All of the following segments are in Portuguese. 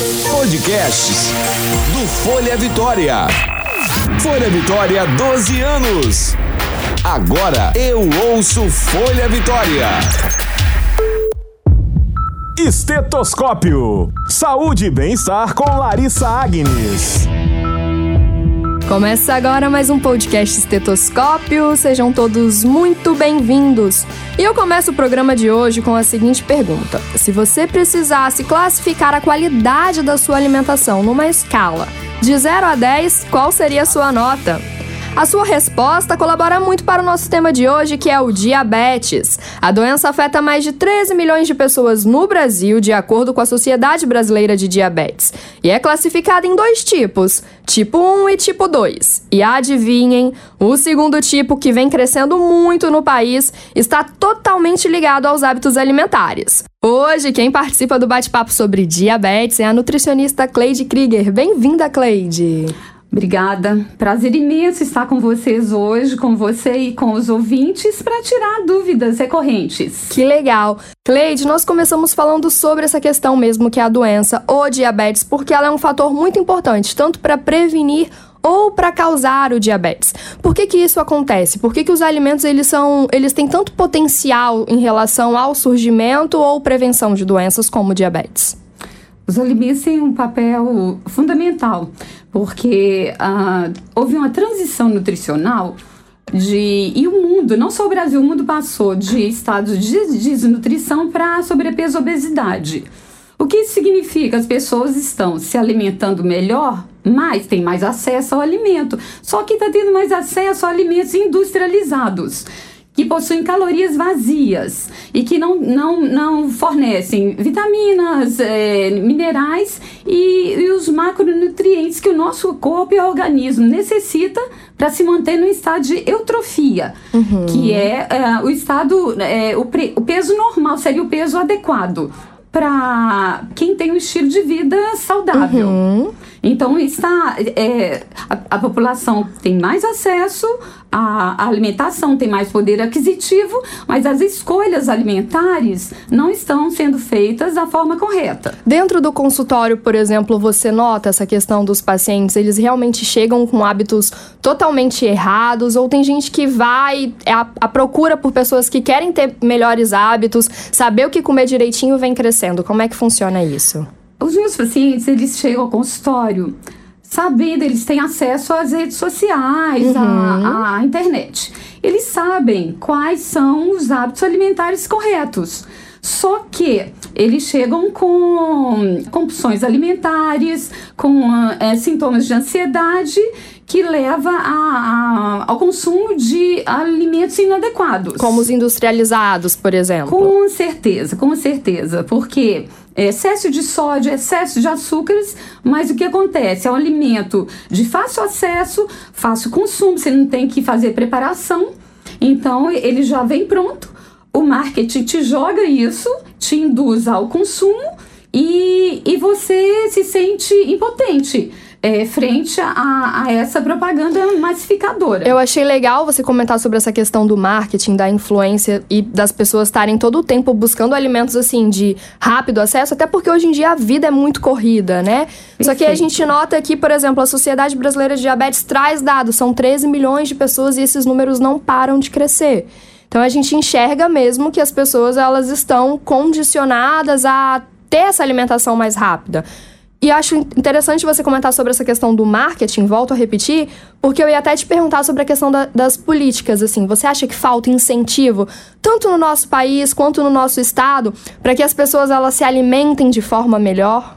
Podcasts do Folha Vitória. Folha Vitória, 12 anos. Agora eu ouço Folha Vitória. Estetoscópio. Saúde e bem-estar com Larissa Agnes. Começa agora mais um podcast Estetoscópio. Sejam todos muito bem-vindos. E eu começo o programa de hoje com a seguinte pergunta: Se você precisasse classificar a qualidade da sua alimentação numa escala de 0 a 10, qual seria a sua nota? A sua resposta colabora muito para o nosso tema de hoje, que é o diabetes. A doença afeta mais de 13 milhões de pessoas no Brasil, de acordo com a Sociedade Brasileira de Diabetes. E é classificada em dois tipos: tipo 1 e tipo 2. E adivinhem, o segundo tipo, que vem crescendo muito no país, está totalmente ligado aos hábitos alimentares. Hoje, quem participa do bate-papo sobre diabetes é a nutricionista Cleide Krieger. Bem-vinda, Cleide! Obrigada. Prazer imenso estar com vocês hoje, com você e com os ouvintes, para tirar dúvidas recorrentes. Que legal. Cleide, nós começamos falando sobre essa questão mesmo que é a doença ou diabetes, porque ela é um fator muito importante, tanto para prevenir ou para causar o diabetes. Por que, que isso acontece? Por que, que os alimentos eles são, eles têm tanto potencial em relação ao surgimento ou prevenção de doenças como diabetes? Os alimentos têm um papel fundamental, porque ah, houve uma transição nutricional de e o mundo, não só o Brasil, o mundo passou de estado de desnutrição para sobrepeso e obesidade. O que isso significa? As pessoas estão se alimentando melhor, mas tem mais acesso ao alimento. Só que está tendo mais acesso a alimentos industrializados que possuem calorias vazias e que não, não, não fornecem vitaminas, é, minerais e, e, os macronutrientes que o nosso corpo e organismo necessita para se manter no estado de eutrofia, uhum. que é, é, o estado, é, o, pre, o peso normal, seria o peso adequado para quem tem um estilo de vida saudável. Uhum. Então está é, a, a, população tem mais acesso à alimentação, tem mais poder aquisitivo, mas as escolhas alimentares não estão sendo feitas da forma correta. Dentro do consultório, por exemplo, você nota essa questão dos pacientes, eles realmente chegam com hábitos totalmente errados, ou tem gente que vai à, à procura por pessoas que querem ter melhores hábitos, saber o que comer direitinho vem crescendo. Como é que funciona isso? Os meus pacientes, eles chegam ao consultório sabendo, eles têm acesso às redes sociais, uhum. à, à internet. Eles sabem quais são os hábitos alimentares corretos. Só que eles chegam com compulsões alimentares, com é, sintomas de ansiedade que leva a, a, ao consumo de alimentos inadequados. Como os industrializados, por exemplo. Com certeza, com certeza. Porque excesso de sódio, excesso de açúcares, mas o que acontece? É um alimento de fácil acesso, fácil consumo, você não tem que fazer preparação. Então, ele já vem pronto. O marketing te joga isso, te induz ao consumo e, e você se sente impotente é, frente a, a, essa propaganda massificadora. Eu achei legal você comentar sobre essa questão do marketing, da influência e das pessoas estarem todo o tempo buscando alimentos assim de rápido acesso, até porque hoje em dia a vida é muito corrida, né? Perfeito. Só que a gente nota que, por exemplo, a Sociedade Brasileira de Diabetes traz dados, são 13 milhões de pessoas e esses números não param de crescer. Então a gente enxerga mesmo que as pessoas elas estão condicionadas a ter essa alimentação mais rápida. E acho interessante você comentar sobre essa questão do marketing, volto a repetir, porque eu ia até te perguntar sobre a questão da, das políticas, assim, você acha que falta incentivo, tanto no nosso país quanto no nosso estado, para que as pessoas elas se alimentem de forma melhor?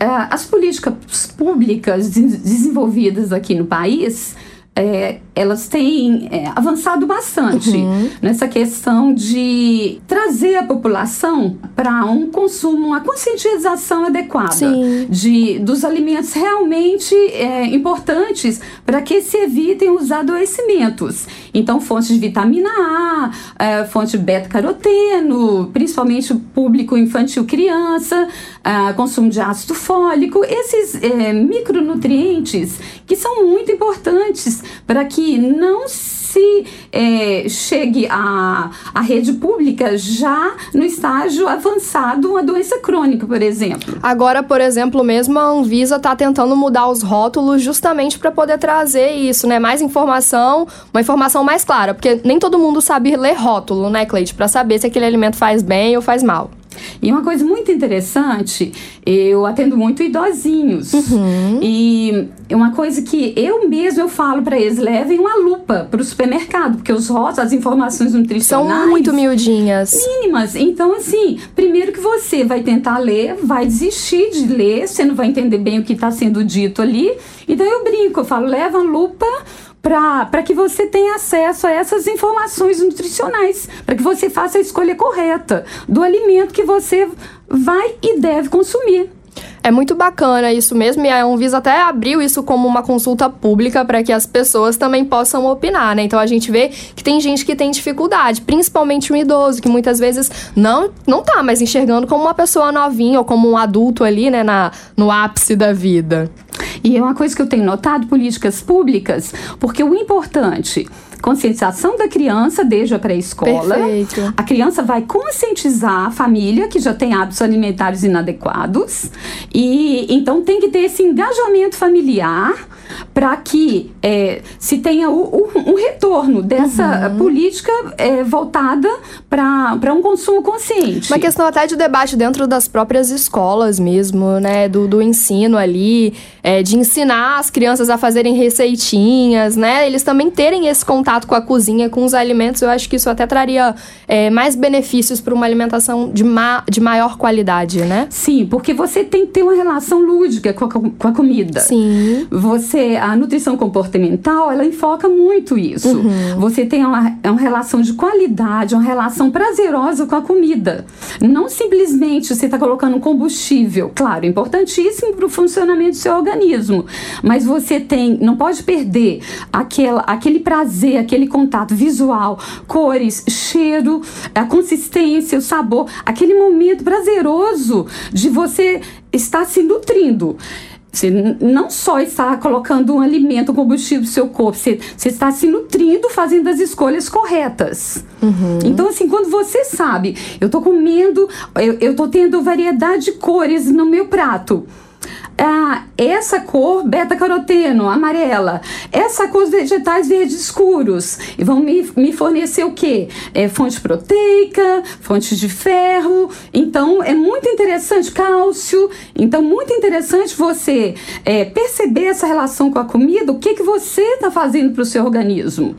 É, as políticas públicas desenvolvidas aqui no país, é, elas têm é, avançado bastante uhum. nessa questão de trazer a população para um consumo, uma conscientização adequada de, dos alimentos realmente é, importantes para que se evitem os adoecimentos. Então, fontes de vitamina A, é, fonte de beta-caroteno, principalmente o público infantil criança, é, consumo de ácido fólico, esses é, micronutrientes que são muito importantes para que não se é, chegue à, à rede pública já no estágio avançado, uma doença crônica, por exemplo. Agora, por exemplo, mesmo a Anvisa está tentando mudar os rótulos justamente para poder trazer isso, né? Mais informação, uma informação mais clara, porque nem todo mundo sabe ler rótulo, né, Cleide, para saber se aquele alimento faz bem ou faz mal. E uma coisa muito interessante, eu atendo muito idosinhos. Uhum. E uma coisa que eu mesmo eu falo para eles, levem uma lupa para o supermercado, porque os rótulos, as informações nutricionais são muito miudinhas. Mínimas. Então assim, primeiro que você vai tentar ler, vai desistir de ler, você não vai entender bem o que está sendo dito ali. Então eu brinco, eu falo, leva a lupa para que você tenha acesso a essas informações nutricionais, para que você faça a escolha correta do alimento que você vai e deve consumir. É muito bacana isso mesmo, e a Anvisa até abriu isso como uma consulta pública para que as pessoas também possam opinar, né? Então a gente vê que tem gente que tem dificuldade, principalmente um idoso, que muitas vezes não, não tá mais enxergando como uma pessoa novinha ou como um adulto ali, né, na, no ápice da vida. E é uma coisa que eu tenho notado, políticas públicas, porque o importante conscientização da criança desde a pré-escola. A criança vai conscientizar a família que já tem hábitos alimentares inadequados e então tem que ter esse engajamento familiar para que é, se tenha o, o, um retorno dessa uhum. política é, voltada para um consumo consciente. Uma questão até de debate dentro das próprias escolas mesmo, né? Do, do ensino ali, é, de ensinar as crianças a fazerem receitinhas, né? Eles também terem esse contato com a cozinha, com os alimentos. Eu acho que isso até traria é, mais benefícios para uma alimentação de, ma de maior qualidade, né? Sim, porque você tem que ter uma relação lúdica com a, com a comida. Sim. Você a nutrição comportamental, ela enfoca muito isso. Uhum. Você tem uma, é uma relação de qualidade, uma relação prazerosa com a comida. Não simplesmente você está colocando um combustível, claro, importantíssimo para o funcionamento do seu organismo, mas você tem, não pode perder aquela, aquele prazer, aquele contato visual, cores, cheiro, a consistência, o sabor, aquele momento prazeroso de você estar se nutrindo. Você não só está colocando um alimento, um combustível no seu corpo, você, você está se nutrindo, fazendo as escolhas corretas. Uhum. Então, assim, quando você sabe, eu estou comendo, eu estou tendo variedade de cores no meu prato ah, essa cor beta-caroteno, amarela, essa cor vegetais verdes escuros, e vão me, me fornecer o quê? É, fonte proteica, fonte de ferro, então é muito interessante, cálcio, então muito interessante você é, perceber essa relação com a comida, o que, que você está fazendo para o seu organismo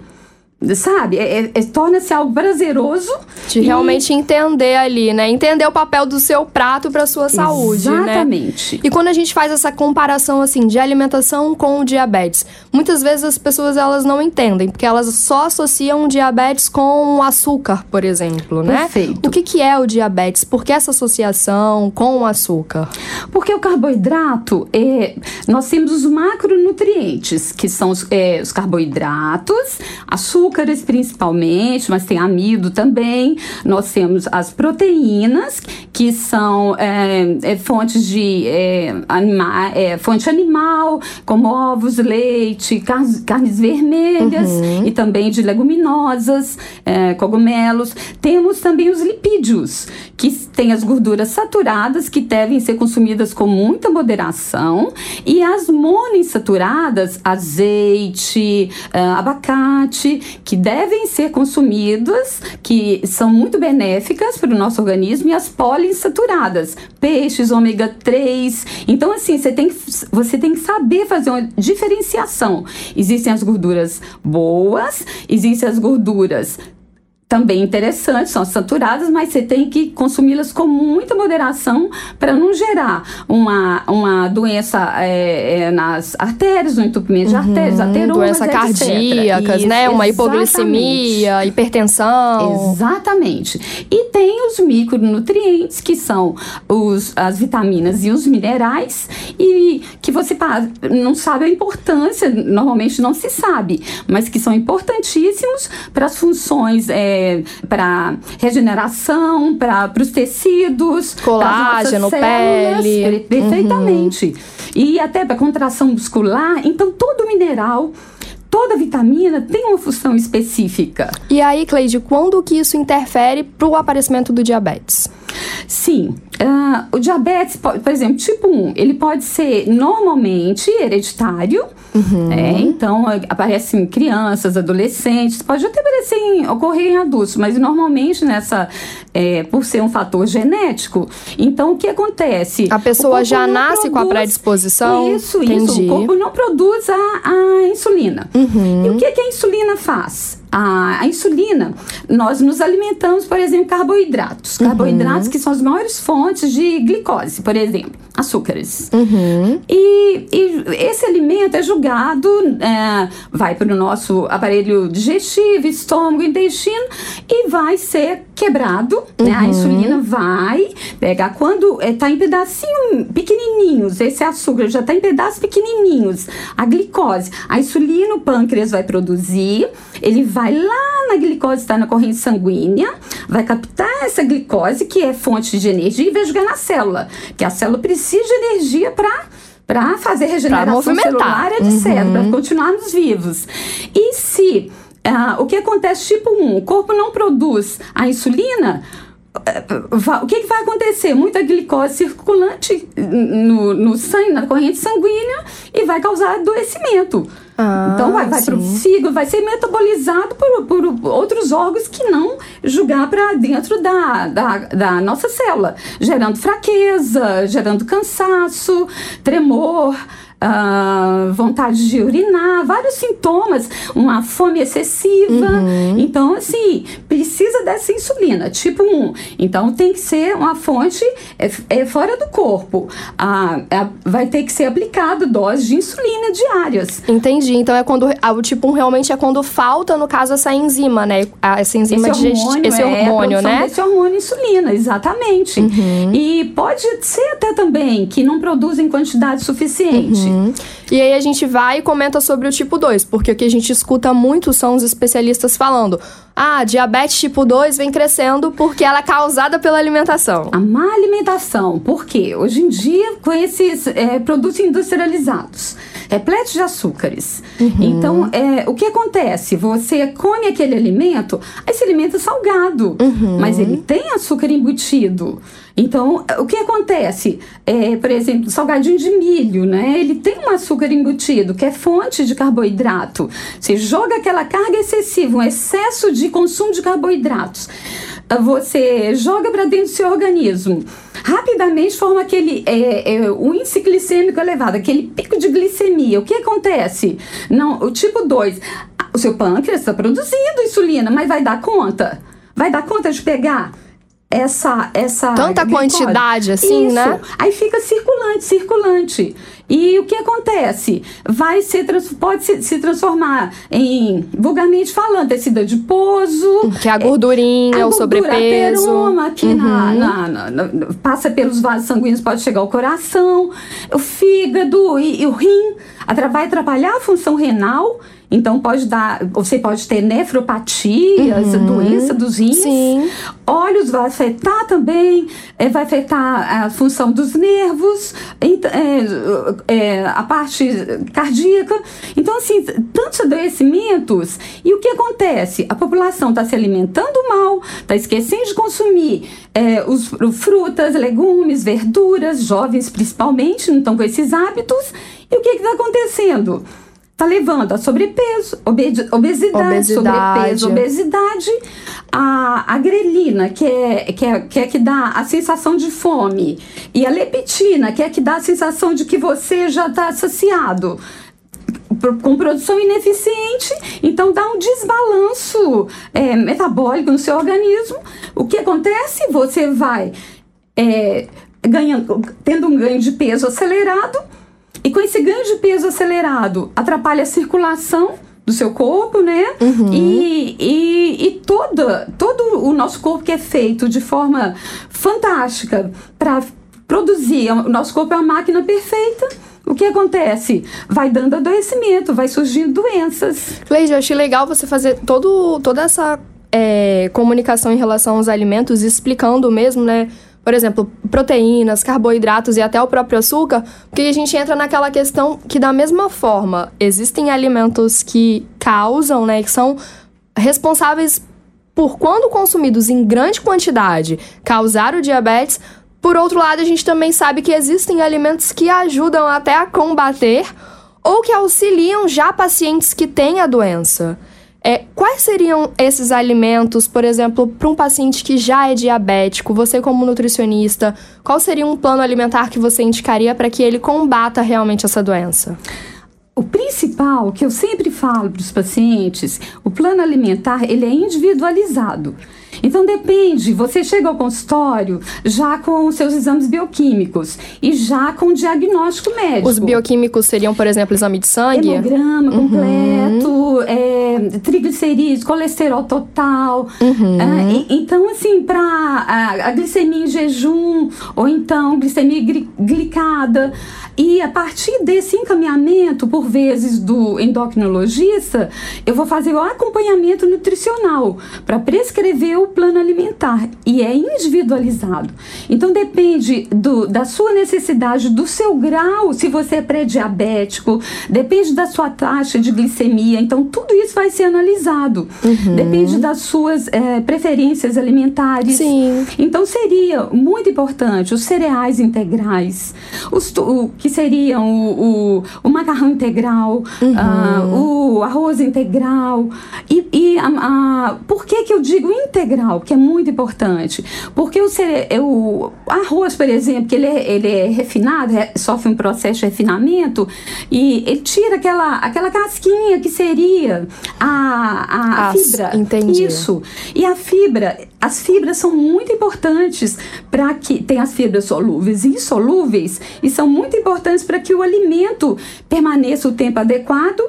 sabe? É, é, é, Torna-se algo prazeroso. De e... realmente entender ali, né? Entender o papel do seu prato para sua saúde, né? Exatamente. Né? E quando a gente faz essa comparação assim de alimentação com o diabetes, muitas vezes as pessoas elas não entendem, porque elas só associam o diabetes com o açúcar, por exemplo, né? Perfeito. O que, que é o diabetes? Por que essa associação com o açúcar? Porque o carboidrato, é, nós temos os macronutrientes, que são os, é, os carboidratos, açúcar açúcares principalmente, mas tem amido também. Nós temos as proteínas, que são é, fontes de é, anima, é, fonte animal, como ovos, leite, carnes, carnes vermelhas uhum. e também de leguminosas, cogumelos. Temos também os lipídios, que têm as gorduras saturadas, que devem ser consumidas com muita moderação, e as monoinsaturadas, azeite, abacate, que devem ser consumidas, que são muito benéficas para o nosso organismo, e as poliinsaturadas, peixes, ômega 3. Então, assim, você tem, você tem que saber fazer uma diferenciação. Existem as gorduras boas, existem as gorduras também interessantes, são saturadas, mas você tem que consumi-las com muita moderação para não gerar uma, uma doença é, é, nas artérias, um entupimento uhum, de artérias, ateromas, Doença cardíacas, Isso, né? Uma hipoglicemia, hipertensão. Exatamente. E tem os micronutrientes, que são os, as vitaminas e os minerais, e que você não sabe a importância, normalmente não se sabe, mas que são importantíssimos para as funções é, para regeneração, para os tecidos, colágeno, pele. Perfeitamente. Uhum. E até para contração muscular. Então, todo mineral toda vitamina tem uma função específica. E aí, Cleide, quando que isso interfere para o aparecimento do diabetes? Sim, uh, o diabetes, por exemplo, tipo 1, ele pode ser normalmente hereditário, uhum. é, então aparece em crianças, adolescentes, pode até aparecer em, ocorrer em adultos, mas normalmente nessa, é, por ser um fator genético, então o que acontece? A pessoa já nasce produz, com a predisposição? Isso, Entendi. isso, o corpo não produz a, a insulina. Uhum. E o que, que a insulina faz? a, a, insulina, nós nos alimentamos, por exemplo, carboidratos. Uhum. Carboidratos que são as maiores fontes de glicose, por exemplo, açúcares. Uhum. E, e, esse alimento é julgado, é, vai para o nosso aparelho digestivo, estômago, intestino e vai ser quebrado. Uhum. Né? A uhum. insulina vai pegar quando está é, em pedacinhos pequenininhos, esse açúcar já está em pedaços pequenininhos. A glicose, a insulina, o pâncreas vai produzir, ele vai lá na glicose, está na corrente sanguínea, vai captar essa glicose, que é fonte de energia, vai jogar na célula, que a célula precisa de energia para para fazer regeneração celular, etc., uhum. para continuarmos vivos. E se uh, o que acontece, tipo 1, o corpo não produz a insulina, o que, que, vai acontecer? Muita glicose circulante no, no sangue, na corrente sanguínea, e vai causar adoecimento. Ah, então vai, vai para o fígado, vai ser metabolizado por, por outros órgãos que não julgar para dentro da, da, da nossa célula, gerando fraqueza, gerando cansaço, tremor uh, vontade de urinar, vários sintomas, uma fome excessiva. Uhum. Então, assim, precisa dessa insulina, tipo 1. Então, tem que ser uma fonte é, é fora do corpo. Ah, é, vai ter que ser aplicado doses de insulina diárias. Entendi. Então, é quando ah, o tipo 1 realmente é quando falta, no caso, essa enzima, né? Essa enzima esse hormônio, esse hormônio, é né? Esse hormônio insulina, exatamente. Uhum. E pode ser até também que não produz em quantidade suficiente. Uhum. E aí a gente vai e comenta sobre o tipo 2, porque o que a gente escuta muito são os especialistas falando: ah, diabetes tipo 2 vem crescendo porque ela é causada pela alimentação. A má alimentação, por quê? Hoje em dia, com esses é, produtos industrializados, repletos de açúcares. Uhum. Então, é, o que acontece? Você come aquele alimento, esse alimento é salgado, uhum. mas ele tem açúcar embutido. Então, o que acontece? É, por exemplo, salgadinho de milho, né? Ele tem um açúcar embutido, que é fonte de carboidrato. Você joga aquela carga excessiva, um excesso de consumo de carboidratos. Você joga para dentro do seu organismo. Rapidamente forma aquele é, é, o índice glicêmico elevado, aquele pico de glicemia. O que acontece? Não, o tipo 2, o seu pâncreas está produzindo insulina, mas vai dar conta? Vai dar conta de pegar? Essa essa tanta glicose. quantidade assim, Isso. né? Aí fica circulante, circulante. E o que acontece? Vai ser pode se, se transformar em vulgarmente falando tecido adiposo, que é a gordurinha, é, a o sobrepeso, peroma, que uhum. na, na, na, na, passa pelos vasos sanguíneos pode chegar ao coração, o fígado e, e o rim, vai atrapalhar a função renal então pode dar, você pode ter nefropatias, uhum, doença dos rins. Sim. Olhos vai afetar também, é, vai afetar a função dos nervos, é, é, a parte cardíaca. Então, assim, tantos adoecimentos. E o que acontece? A população está se alimentando mal, está esquecendo de consumir é, os, frutas, legumes, verduras, jovens principalmente, não estão com esses hábitos. E o que está acontecendo? Tá levando a sobrepeso, obesidade, obesidade, sobrepeso, obesidade, a, a grelina, que é, que, é, que é que dá a sensação de fome, e a leptina, que é que dá a sensação de que você já está saciado com produção ineficiente, então dá um desbalanço é, metabólico no seu organismo. O que acontece? Você vai é, ganhando, tendo um ganho de peso acelerado, e com esse ganho de peso acelerado, atrapalha a circulação do seu corpo, né? Uhum. E, e, e toda, todo o nosso corpo que é feito de forma fantástica para produzir, o nosso corpo é uma máquina perfeita. O que acontece? Vai dando adoecimento, vai surgindo doenças. Leide, eu achei legal você fazer todo, toda essa é, comunicação em relação aos alimentos, explicando mesmo, né? Por exemplo, proteínas, carboidratos e até o próprio açúcar, porque a gente entra naquela questão que, da mesma forma, existem alimentos que causam, né, que são responsáveis por, quando consumidos em grande quantidade, causar o diabetes. Por outro lado, a gente também sabe que existem alimentos que ajudam até a combater ou que auxiliam já pacientes que têm a doença. É, quais seriam esses alimentos, por exemplo, para um paciente que já é diabético? Você, como nutricionista, qual seria um plano alimentar que você indicaria para que ele combata realmente essa doença? O principal que eu sempre falo para os pacientes, o plano alimentar ele é individualizado. Então depende, você chega ao consultório já com os seus exames bioquímicos e já com o diagnóstico médico. Os bioquímicos seriam, por exemplo, exame de sangue? Hemograma uhum. completo, é, triglicerídeos, colesterol total. Uhum. É, e, então, assim, para a, a, glicemia em jejum, ou então glicemia glicada. E a partir desse encaminhamento, por vezes, do endocrinologista, eu vou fazer o acompanhamento nutricional para prescrever o plano alimentar e é individualizado. Então depende do, da sua necessidade, do seu grau, se você é pré-diabético, depende da sua taxa de glicemia. Então tudo isso vai ser analisado. Uhum. Depende das suas é, preferências alimentares. Sim. Então seria muito importante os cereais integrais, os, o, que seriam o, o, o macarrão integral, uhum. uh, o arroz integral. E, e a, a, por que, que eu digo integral? Integral, que é muito importante. Porque o, o arroz, por exemplo, que ele é, ele é refinado, sofre um processo de refinamento, e ele tira aquela, aquela casquinha que seria a, a, fibra. Entendi. Isso. E a fibra, as fibras são muito importantes para que. Tem as fibras solúveis e insolúveis, e são muito importantes para que o alimento permaneça o tempo adequado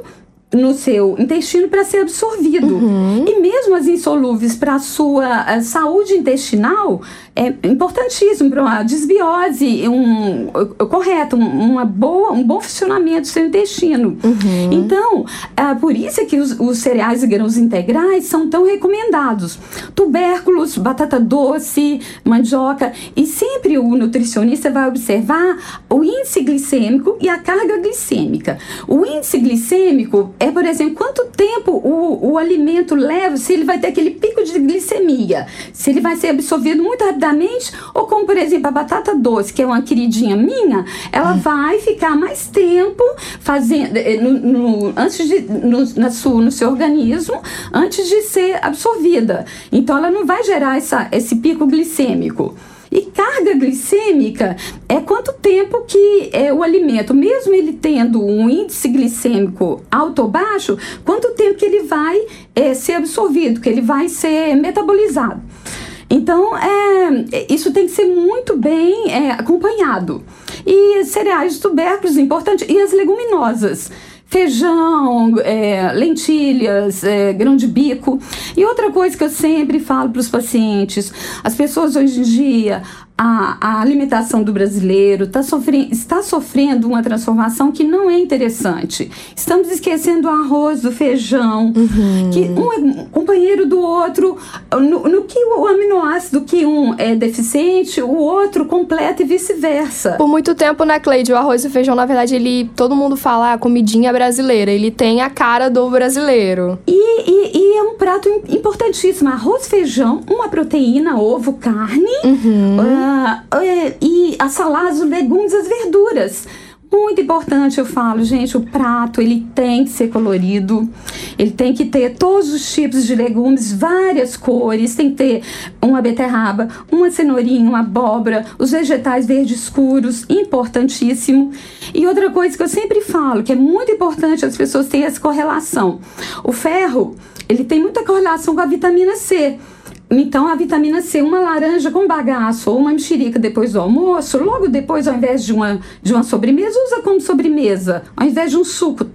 no seu intestino para ser absorvido. Uhum. E mesmo as insolúveis para a sua a saúde intestinal, é importantíssimo para uma desbiose um, correto, uma boa, um bom funcionamento do seu intestino. Uhum. Então, é por isso que os, os, cereais e grãos integrais são tão recomendados. Tubérculos, batata doce, mandioca. E sempre o nutricionista vai observar o índice glicêmico e a carga glicêmica. O índice glicêmico é, por exemplo, quanto tempo o, o alimento leva, se ele vai ter aquele pico de glicemia, se ele vai ser absorvido muito rapidamente rapidamente, ou como por exemplo a batata doce, que é uma queridinha minha, ela hum. vai ficar mais tempo fazendo eh, no, no, antes de no, na sua, no seu organismo antes de ser absorvida. Então ela não vai gerar essa, esse pico glicêmico. E carga glicêmica é quanto tempo que é, o alimento, mesmo ele tendo um índice glicêmico alto ou baixo, quanto tempo que ele vai é, ser absorvido, que ele vai ser metabolizado. Então, é, isso tem que ser muito bem é, acompanhado. E cereais tubérculos, importante, e as leguminosas feijão, é, lentilhas, é, grão de bico. E outra coisa que eu sempre falo para os pacientes: as pessoas hoje em dia a, a alimentação do brasileiro tá sofrendo, está sofrendo uma transformação que não é interessante. Estamos esquecendo o arroz, do feijão, uhum. que um é companheiro do outro, no, no, que o aminoácido que um é deficiente, o outro completa e vice-versa. Por muito tempo, né, Cleide, o arroz e o feijão, na verdade, ele todo mundo fala a ah, comidinha brasileira, ele tem a cara do brasileiro. E, e, e é um prato importantíssimo, arroz, feijão, uma proteína, ovo, carne, uhum. uh, uh, e as saladas, os legumes, as verduras. Muito importante, eu falo, gente, o prato ele tem que ser colorido, ele tem que ter todos os tipos de legumes, várias cores, tem que ter uma beterraba, uma cenourinha, uma abóbora, os vegetais verdes escuros, importantíssimo. E outra coisa que eu sempre falo, que é muito importante as pessoas terem essa correlação. O ferro, ele tem muita correlação com a vitamina C. Então, a vitamina C, uma laranja com bagaço ou uma mexerica depois do almoço, logo depois, ao invés de uma, de uma sobremesa, usa como sobremesa, ao invés de um suco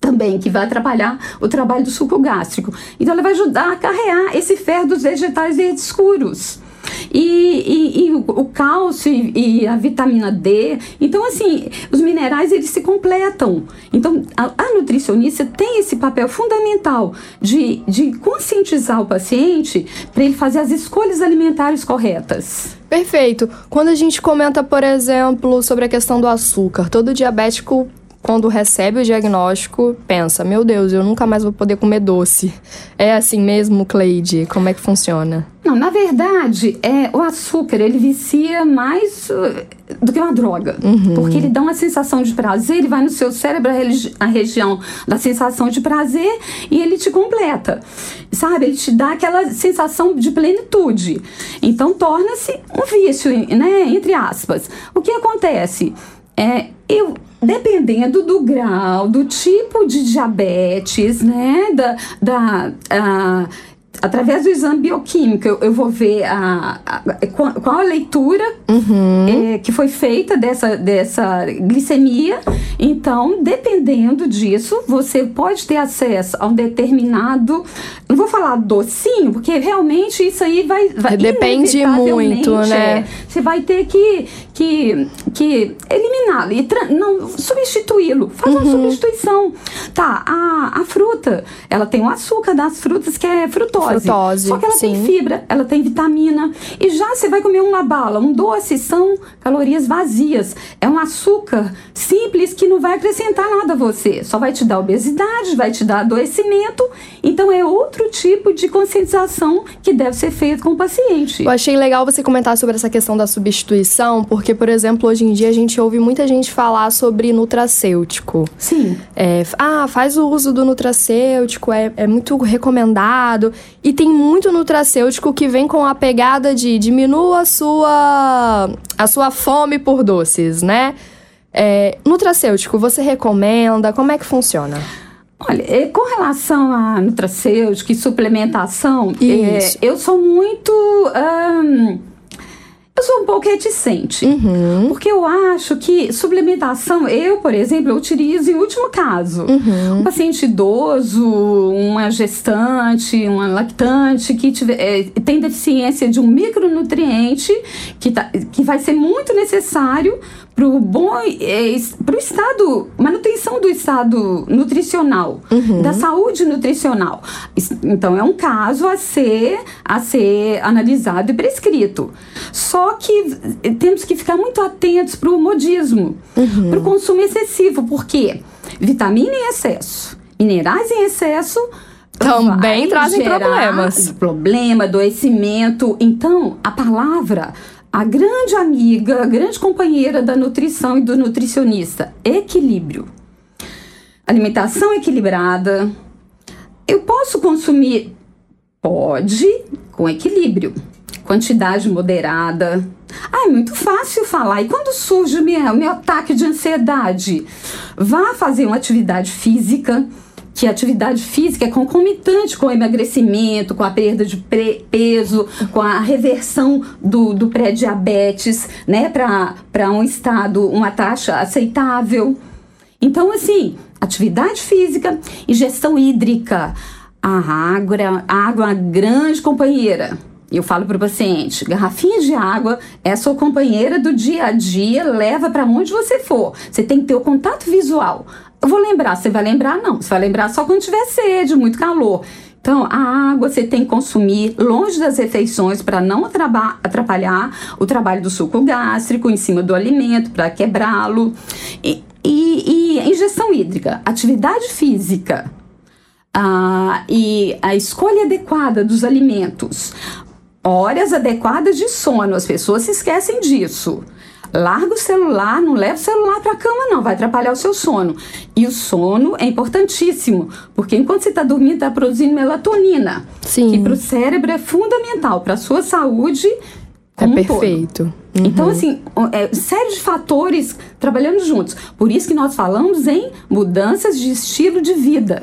também, que vai atrapalhar o trabalho do suco gástrico. Então, ela vai ajudar a carrear esse ferro dos vegetais verdes escuros. E, e, e o, cálcio e, e, a vitamina D. Então, assim, os minerais eles se completam. Então, a, a nutricionista tem esse papel fundamental de, de conscientizar o paciente para ele fazer as escolhas alimentares corretas. Perfeito. Quando a gente comenta, por exemplo, sobre a questão do açúcar, todo diabético quando recebe o diagnóstico, pensa: meu Deus, eu nunca mais vou poder comer doce. É assim mesmo, Cleide? Como é que funciona? Não, na verdade, é, o açúcar ele vicia mais uh, do que uma droga. Uhum. Porque ele dá uma sensação de prazer, ele vai no seu cérebro, a, a região da sensação de prazer, e ele te completa. Sabe? Ele te dá aquela sensação de plenitude. Então torna-se um vício, né? Entre aspas. O que acontece? É, eu dependendo do grau, do tipo de diabetes, né, da, da a, através do exame bioquímico, eu, eu vou ver a, a, qual a leitura uhum. é, que foi feita dessa, dessa glicemia. Então, dependendo disso, você pode ter acesso a um determinado. Não vou falar docinho, porque realmente isso aí vai. vai Depende muito, né? É, você vai ter que, que, que eliminá-lo e não substituí-lo. Faz uhum. uma substituição. Tá, a, a fruta, ela tem o açúcar das frutas que é frutose frutose. só que ela sim. tem fibra, ela tem vitamina. E já você vai comer uma bala, um doce, são calorias vazias. É um açúcar simples que não vai acrescentar nada a você. Só vai te dar obesidade, vai te dar adoecimento. Então é outro tipo de conscientização que deve ser feito com o paciente. Eu achei legal você comentar sobre essa questão da substituição, porque, por exemplo, hoje em dia a gente ouve muita gente falar sobre nutracêutico. Sim. É, ah, faz o uso do nutracêutico, é, é muito recomendado. E tem muito nutracêutico que vem com a pegada de diminua a sua, a sua fome por doces, né? É, nutracêutico, você recomenda? Como é que funciona? Olha, é, com relação a nutracêutico e suplementação, é, eu sou muito. Um, eu sou um pouco reticente. Uhum. Porque eu acho que suplementação, eu, por exemplo, eu utilizo em último caso. Uhum. Um paciente idoso, uma gestante, uma lactante que tiver, é, tem deficiência de um micronutriente que, tá, que vai ser muito necessário para o bom é, para o estado manutenção do estado nutricional uhum. da saúde nutricional então é um caso a ser a ser analisado e prescrito só que temos que ficar muito atentos para o modismo uhum. para o consumo excessivo porque vitamina em excesso minerais em excesso também trazem problemas problema adoecimento então a palavra a grande amiga, a grande companheira da nutrição e do nutricionista, equilíbrio. Alimentação equilibrada. Eu posso consumir? Pode, com equilíbrio. Quantidade moderada. Ah, é muito fácil falar. E quando surge o meu, o meu ataque de ansiedade? Vá fazer uma atividade física que a atividade física é concomitante com o emagrecimento, com a perda de peso, com a reversão do, do pré-diabetes, né, para um estado, uma taxa aceitável. Então, assim, atividade física e gestão hídrica. A água, a água é uma grande companheira. Eu falo para o paciente: garrafinha de água é sua companheira do dia a dia, leva para onde você for. Você tem que ter o contato visual. Eu vou lembrar, você vai lembrar? Não, você vai lembrar só quando tiver sede, muito calor. Então, a água você tem que consumir longe das refeições para não atrapalhar o trabalho do suco gástrico em cima do alimento, para quebrá-lo. E, e, e, ingestão hídrica, atividade física ah, e a escolha adequada dos alimentos, horas adequadas de sono, as pessoas se esquecem disso. Larga o celular, não leva o celular para a cama, não, vai atrapalhar o seu sono. E o sono é importantíssimo, porque enquanto você está dormindo, está produzindo melatonina, Sim. que para o cérebro é fundamental, para a sua saúde. É perfeito. Uhum. Então, assim, é, série de fatores trabalhando juntos. Por isso que nós falamos em mudanças de estilo de vida.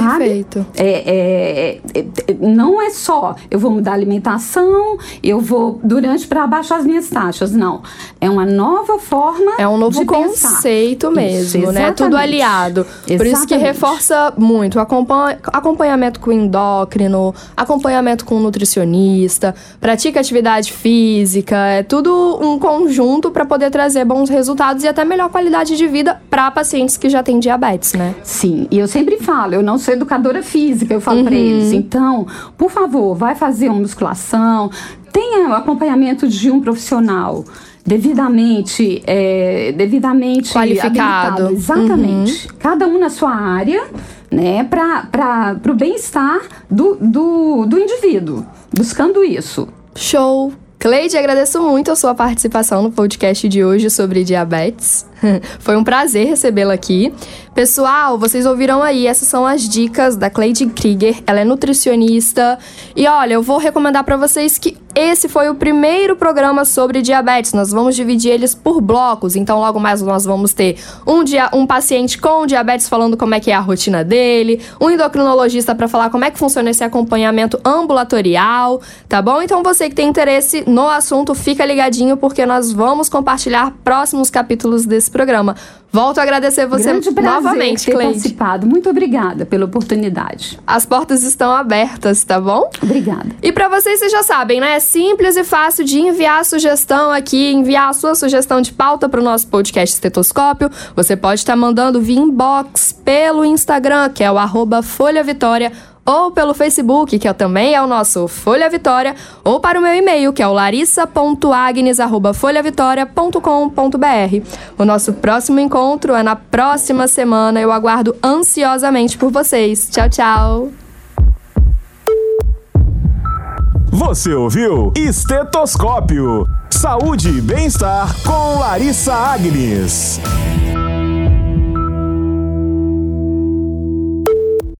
Sabe? Perfeito. É, é, é, é, não é só eu vou mudar a alimentação, eu vou durante para baixar as minhas taxas. Não. É uma nova forma. É um novo de pensar. conceito mesmo, Isso, né? Tudo exatamente. aliado. Por isso que Exatamente. reforça muito acompanha- acompanhamento com endócrino, acompanhamento com nutricionista, pratica atividade física, é tudo um conjunto para poder trazer bons resultados e até melhor qualidade de vida para pacientes que já têm diabetes, né? Sim, e eu sempre falo, eu não sou educadora física, eu falo para eles. Então, por favor, vai fazer uma musculação, tenha o acompanhamento de um profissional devidamente, é, devidamente Qualificado. habilitado. Exatamente. Cada um na sua área, né, para o bem-estar do, do, do indivíduo, buscando isso. Show! Cleide, agradeço muito a sua participação no podcast de hoje sobre diabetes. Foi um prazer recebê-la aqui. Pessoal, vocês ouviram aí, essas são as dicas da Cleide Krieger. Ela é nutricionista. E olha, eu vou recomendar para vocês que esse foi o primeiro programa sobre diabetes. Nós vamos dividir eles por blocos. Então, logo mais nós vamos ter um, dia, um paciente com diabetes falando como é que é a rotina dele, um endocrinologista para falar como é que funciona esse acompanhamento ambulatorial, tá bom? Então, você que tem interesse no assunto, fica ligadinho porque nós vamos compartilhar próximos capítulos desse programa. Volto a agradecer você prazer novamente, ter Cleide. participado. Muito obrigada pela oportunidade. As portas estão abertas, tá bom? Obrigada. E pra vocês, vocês já sabem, né? É simples e fácil de enviar a sugestão aqui, enviar a sua sugestão de pauta pro nosso podcast Estetoscópio. Você pode estar mandando via inbox pelo Instagram, que é o arroba Folha Vitória, ou pelo Facebook, que é, também é o nosso Folha Vitória, ou para o meu e-mail, que é o larissa.agnes.folhavitória.com.br. O nosso próximo encontro é na próxima semana. Eu aguardo ansiosamente por vocês. Tchau, tchau! Você ouviu Estetoscópio. Saúde e bem-estar com Larissa Agnes.